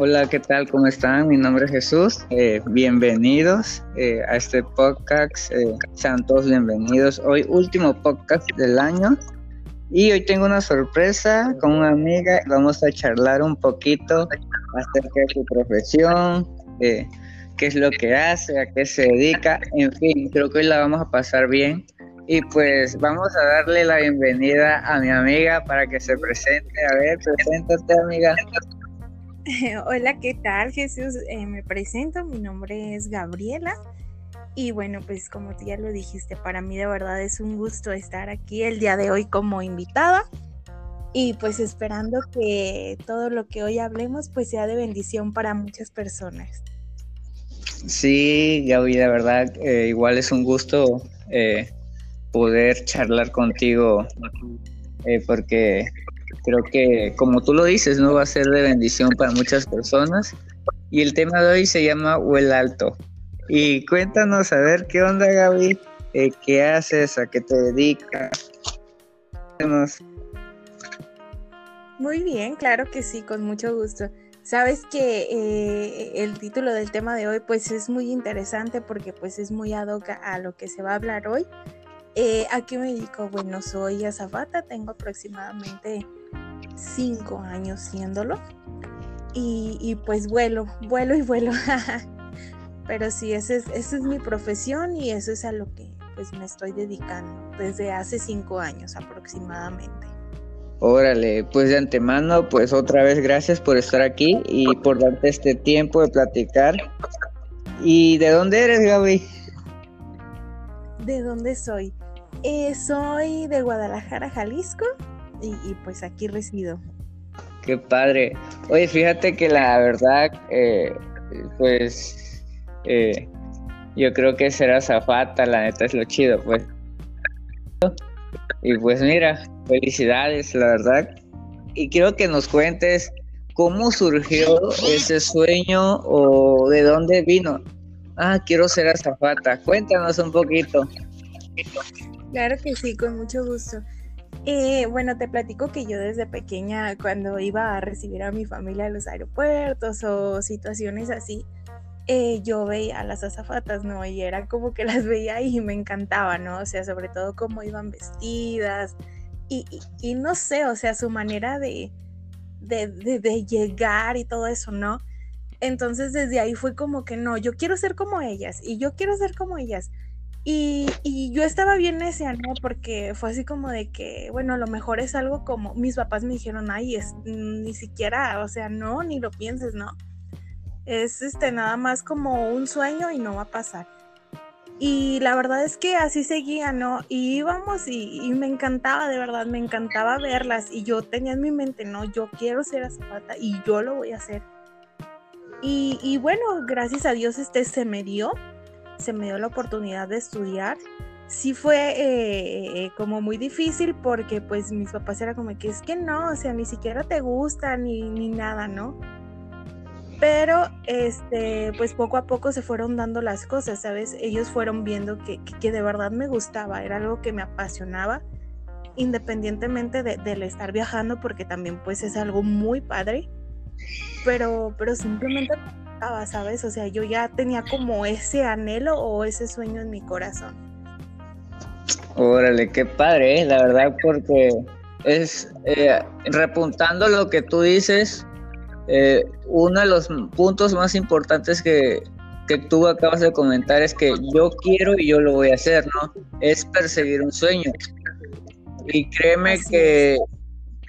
Hola, ¿qué tal? ¿Cómo están? Mi nombre es Jesús. Eh, bienvenidos eh, a este podcast. Eh, sean todos bienvenidos. Hoy último podcast del año. Y hoy tengo una sorpresa con una amiga. Vamos a charlar un poquito acerca de su profesión, qué es lo que hace, a qué se dedica. En fin, creo que hoy la vamos a pasar bien. Y pues vamos a darle la bienvenida a mi amiga para que se presente. A ver, preséntate, amiga. Hola, ¿qué tal Jesús? Eh, me presento, mi nombre es Gabriela y bueno, pues como tú ya lo dijiste, para mí de verdad es un gusto estar aquí el día de hoy como invitada y pues esperando que todo lo que hoy hablemos pues sea de bendición para muchas personas. Sí, Gaby, de verdad, eh, igual es un gusto eh, poder charlar contigo porque Creo que, como tú lo dices, no va a ser de bendición para muchas personas. Y el tema de hoy se llama Huel Alto. Y cuéntanos, a ver, ¿qué onda, Gaby? Eh, ¿Qué haces? ¿A qué te dedicas? Muy bien, claro que sí, con mucho gusto. Sabes que eh, el título del tema de hoy pues es muy interesante porque pues es muy ad hoc a lo que se va a hablar hoy. Eh, ¿A qué me dedico? Bueno, soy azafata, tengo aproximadamente cinco años siéndolo. Y, pues vuelo, vuelo y vuelo. Pero sí, esa es, esa es mi profesión y eso es a lo que pues me estoy dedicando desde hace cinco años aproximadamente. Órale, pues de antemano, pues otra vez gracias por estar aquí y por darte este tiempo de platicar. ¿Y de dónde eres, Gaby? ¿De dónde soy? Eh, soy de Guadalajara, Jalisco, y, pues aquí resido. Qué padre. Oye, fíjate que la verdad, eh, pues eh, yo creo que será zafata, la neta es lo chido, pues. Y pues mira, felicidades, la verdad. Y quiero que nos cuentes cómo surgió ese sueño o de dónde vino. Ah, quiero ser azafata. Cuéntanos un poquito. Claro que sí, con mucho gusto. Eh, bueno, te platico que yo desde pequeña, cuando iba a recibir a mi familia a los aeropuertos o situaciones así, eh, yo veía a las azafatas, ¿no? Y era como que las veía y me encantaba, ¿no? O sea, sobre todo cómo iban vestidas y, y, no sé, o sea, su manera de, de, de llegar y todo eso, ¿no? Entonces desde ahí fue como que no, yo quiero ser como ellas y yo quiero ser como ellas. Y, yo estaba bien necia, ¿no? Porque fue así como de que, bueno, a lo mejor es algo como, mis papás me dijeron, ay, es, ni siquiera, o sea, no, ni lo pienses, ¿no? Es este, nada más como un sueño y no va a pasar. Y la verdad es que así seguía, ¿no? Y íbamos y, me encantaba, de verdad, me encantaba verlas. Y yo tenía en mi mente, no, yo quiero ser azafata y yo lo voy a hacer. Y, y bueno, gracias a Dios este se me dio se me dio la oportunidad de estudiar. Sí fue eh, eh, como muy difícil porque pues mis papás eran como que es que no, o sea, ni siquiera te gusta ni, ni nada, ¿no? Pero este, pues poco a poco se fueron dando las cosas, ¿sabes? Ellos fueron viendo que, que, de verdad me gustaba, era algo que me apasionaba, independientemente de, del estar viajando, porque también pues es algo muy padre, pero, pero simplemente ¿sabes? O sea, yo ya tenía como ese anhelo o ese sueño en mi corazón. Órale, qué padre, ¿eh? la verdad, porque es eh, repuntando lo que tú dices, eh, uno de los puntos más importantes que, que tú acabas de comentar es que yo quiero y yo lo voy a hacer, ¿no? Es perseguir un sueño. Y créeme que,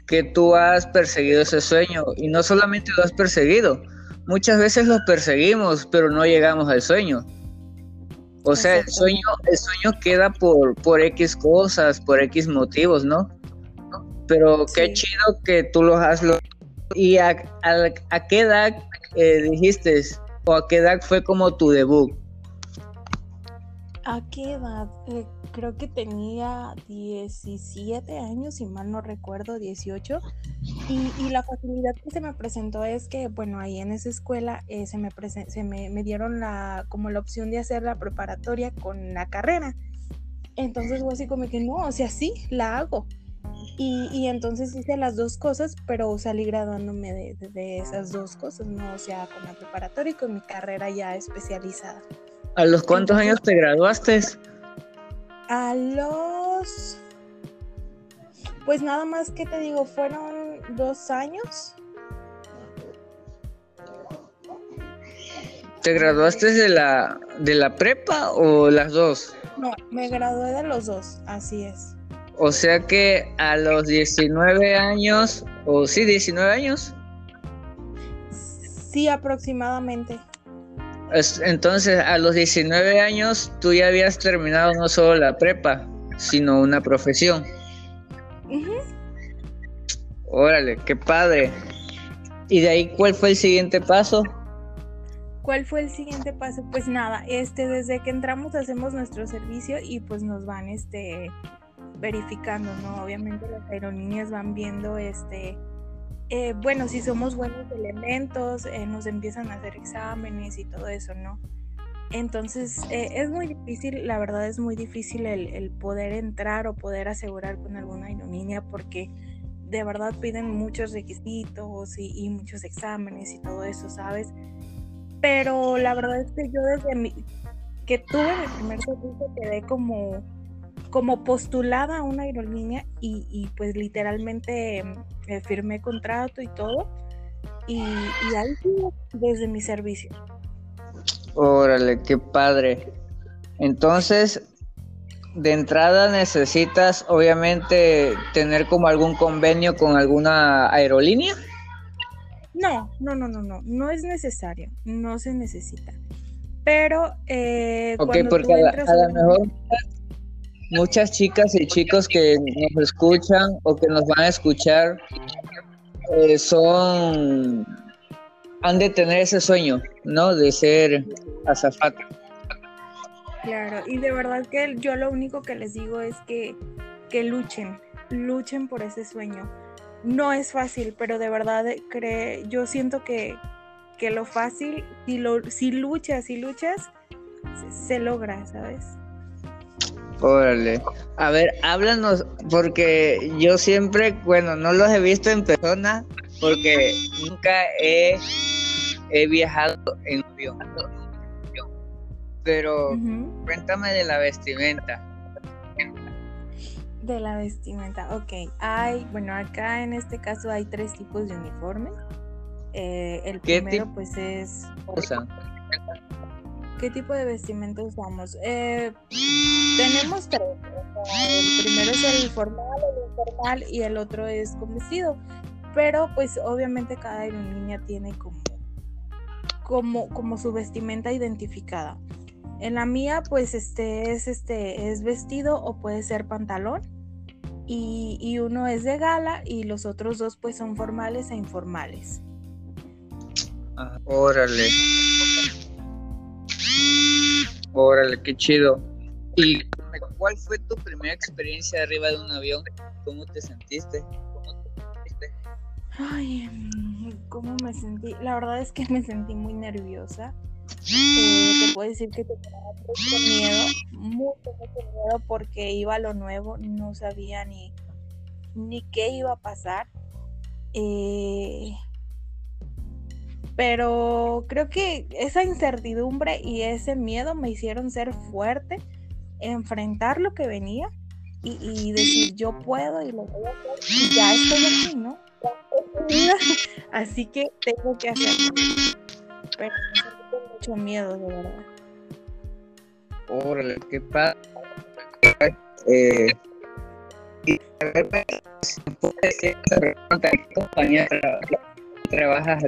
que tú has perseguido ese sueño y no solamente lo has perseguido, muchas veces los perseguimos, pero no llegamos al sueño. O sea, el sueño, el sueño queda por, por X cosas, por X motivos, ¿no? Pero qué chido que tú lo has ¿Y a, a, qué edad eh, dijiste o a qué edad fue como tu debut? ¿A qué edad? Eh, creo que tenía 17 años, si mal no recuerdo, 18. Y, la facilidad que se me presentó es que, bueno, ahí en esa escuela eh, se, me, se me, dieron la, como la opción de hacer la preparatoria con la carrera. Entonces fue así como que no, o sea, sí, la hago. Y, entonces hice las dos cosas, pero salí graduándome de, esas dos cosas, ¿no? O sea, con la preparatoria y con mi carrera ya especializada. ¿A los cuántos años te graduaste? A los... Pues nada más que te digo, fueron dos años. ¿Te graduaste de la, de la prepa o las dos? No, me gradué de los dos, así es. O sea que a los 19 años, o sí, 19 años. Sí, aproximadamente. Entonces, a los 19 años tú ya habías terminado no solo la prepa, sino una profesión. Órale, qué padre. ¿Y de ahí cuál fue el siguiente paso? ¿Cuál fue el siguiente paso? Pues nada, este desde que entramos hacemos nuestro servicio y pues nos van este verificando, ¿no? Obviamente las aerolíneas van viendo, este, eh, bueno, si somos buenos elementos, eh, nos empiezan a hacer exámenes y todo eso, ¿no? Entonces eh, es muy difícil, la verdad es muy difícil el, poder entrar o poder asegurar con alguna aerolínea porque de verdad piden muchos requisitos y, muchos exámenes y todo eso, ¿sabes? Pero la verdad es que yo desde mi, que tuve mi primer servicio quedé como como postulada a una aerolínea y, pues literalmente eh, firmé contrato y todo. Y, ahí desde mi servicio. Órale, qué padre. Entonces, de entrada necesitas obviamente tener como algún convenio con alguna aerolínea. No, no, no, no, no, no es necesario, no se necesita. Pero eh, ok, porque a, lo mejor muchas chicas y chicos que nos escuchan o que nos van a escuchar eh, son han de tener ese sueño, ¿no? De ser azafata. Claro, y de verdad que yo lo único que les digo es que, que luchen, luchen por ese sueño. No es fácil, pero de verdad cree, yo siento que, que lo fácil, si, lo, si luchas, si luchas, se logra, ¿sabes? Órale. A ver, háblanos, porque yo siempre, bueno, no los he visto en persona, porque nunca he, viajado en avión. Pero cuéntame de la vestimenta. De la vestimenta, ok. Hay, bueno, acá en este caso hay tres tipos de uniformes. Eh, el primero, pues es. ¿Qué tipo de vestimenta usamos? Eh, tenemos tres. el primero es el formal, el informal y el otro es con vestido. Pero pues obviamente cada aerolínea tiene como, como, como su vestimenta identificada. En la mía pues este es, este, es vestido o puede ser pantalón. Y, y uno es de gala y los otros dos pues son formales e informales. Órale. Órale, qué chido. ¿Y cuál fue tu primera experiencia arriba de un avión? ¿Cómo te sentiste? Ay, ¿cómo me sentí? La verdad es que me sentí muy nerviosa. Eh, te puedo decir que tenía mucho miedo, mucho, mucho miedo porque iba a lo nuevo, no sabía ni, ni qué iba a pasar. Eh, pero creo que esa incertidumbre y ese miedo me hicieron ser fuerte, enfrentar lo que venía y, decir yo puedo y lo voy a hacer y ya estoy aquí, ¿no? Así que tengo que hacerlo. Pero tengo mucho miedo, de verdad. Órale, qué padre. Eh, y a ver, ¿qué compañía trabajas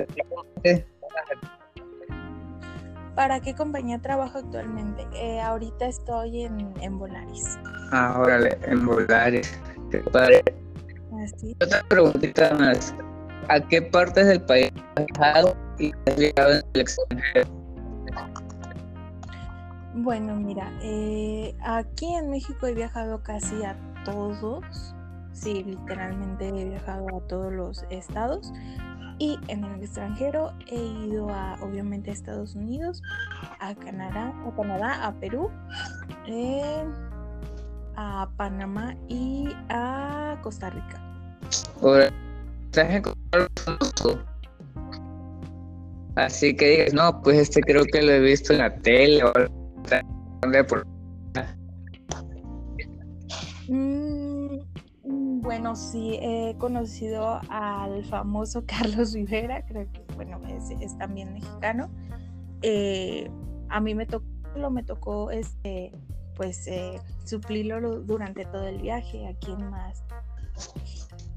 ¿Para qué compañía trabajo actualmente? Eh, ahorita estoy en, en Volaris. Ah, órale, en Volaris. Qué padre. Así. Otra preguntita más. ¿A qué partes del país has viajado y has viajado en el extranjero? Bueno, mira, eh, aquí en México he viajado casi a todos. Sí, literalmente he viajado a todos los estados. Y en el extranjero he ido a, obviamente, a Estados Unidos, a Canadá, a Canadá, a Perú, eh, a Panamá y a Costa Rica. Así que digas, no, pues este creo que lo he visto en la tele o mm, bueno, sí, he conocido al famoso Carlos Rivera, creo que, bueno, es, también mexicano. Eh, a mí me tocó, me tocó este, pues eh, suplirlo durante todo el viaje. ¿A quién más?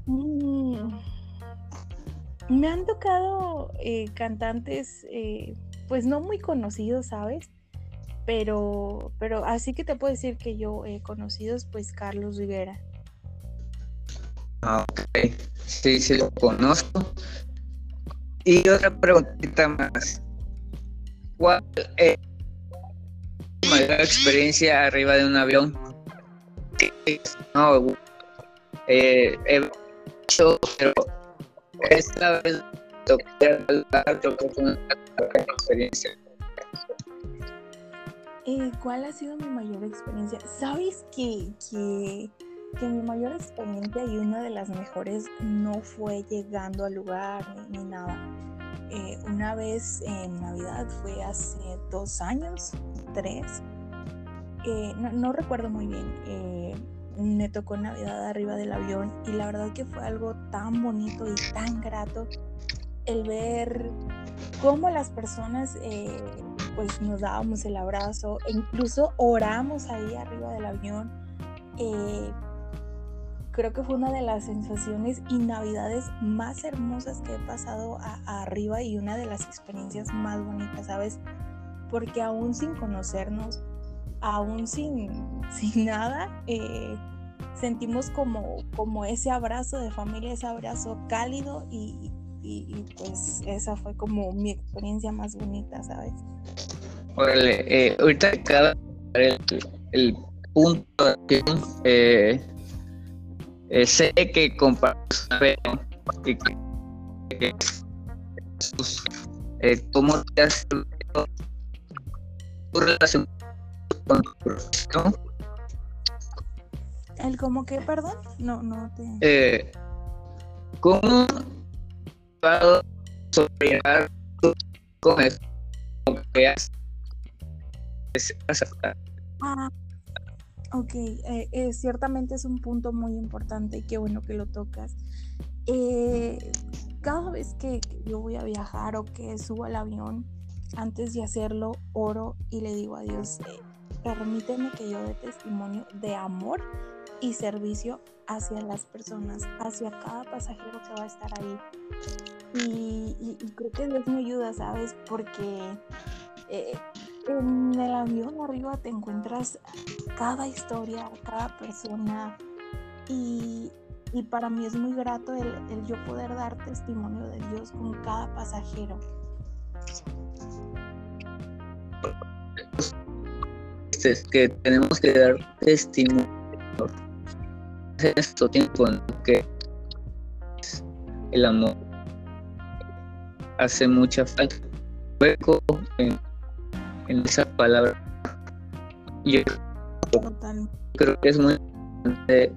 Mm, me han tocado eh, cantantes, pues no muy conocidos, ¿sabes? Pero, pero así que te puedo decir que yo he conocido, pues Carlos Rivera. Ah, ok. Sí, sí lo conozco. Y otra preguntita más. ¿Cuál es mayor experiencia arriba de un avión. No, eh, he hecho, pero esta vez toqué una experiencia. Eh, ¿Cuál ha sido mi mayor experiencia? ¿Sabes que, que, que, mi mayor experiencia y una de las mejores no fue llegando al lugar ni, ni nada? Eh, una vez en Navidad, fue hace dos años, tres, eh, no, recuerdo muy bien, eh, me tocó Navidad arriba del avión y la verdad que fue algo tan bonito y tan grato el ver cómo las personas pues nos dábamos el abrazo e incluso oramos ahí arriba del avión creo que fue una de las sensaciones y navidades más hermosas que he pasado arriba y una de las experiencias más bonitas, ¿sabes? Porque aún sin conocernos, aún sin, sin nada, eh, sentimos como, como ese abrazo de familia, ese abrazo cálido y, pues esa fue como mi experiencia más bonita, ¿sabes? Órale, eh, ahorita cada el, el punto eh, eh, sé que compartes y que, eh, cómo te has tu relación con tu profesión. ¿El cómo qué, perdón? No, no te... Eh, ¿Cómo vas a con eso? que has Ah, Ok, eh, eh, ciertamente es un punto muy importante y qué bueno que lo tocas. Eh, cada vez que yo voy a viajar o que subo al avión, antes de hacerlo, oro y le digo a Dios, permíteme que yo dé testimonio de amor y servicio hacia las personas, hacia cada pasajero que va a estar ahí. Y, creo que Dios me ayuda, ¿sabes? Porque en el avión arriba te encuentras cada historia, cada persona y, para mí es muy grato el, yo poder dar testimonio de Dios con cada pasajero. Es que tenemos que dar testimonio en esto tiempo en que el amor hace mucha falta en en esa palabra. Yo creo que es muy importante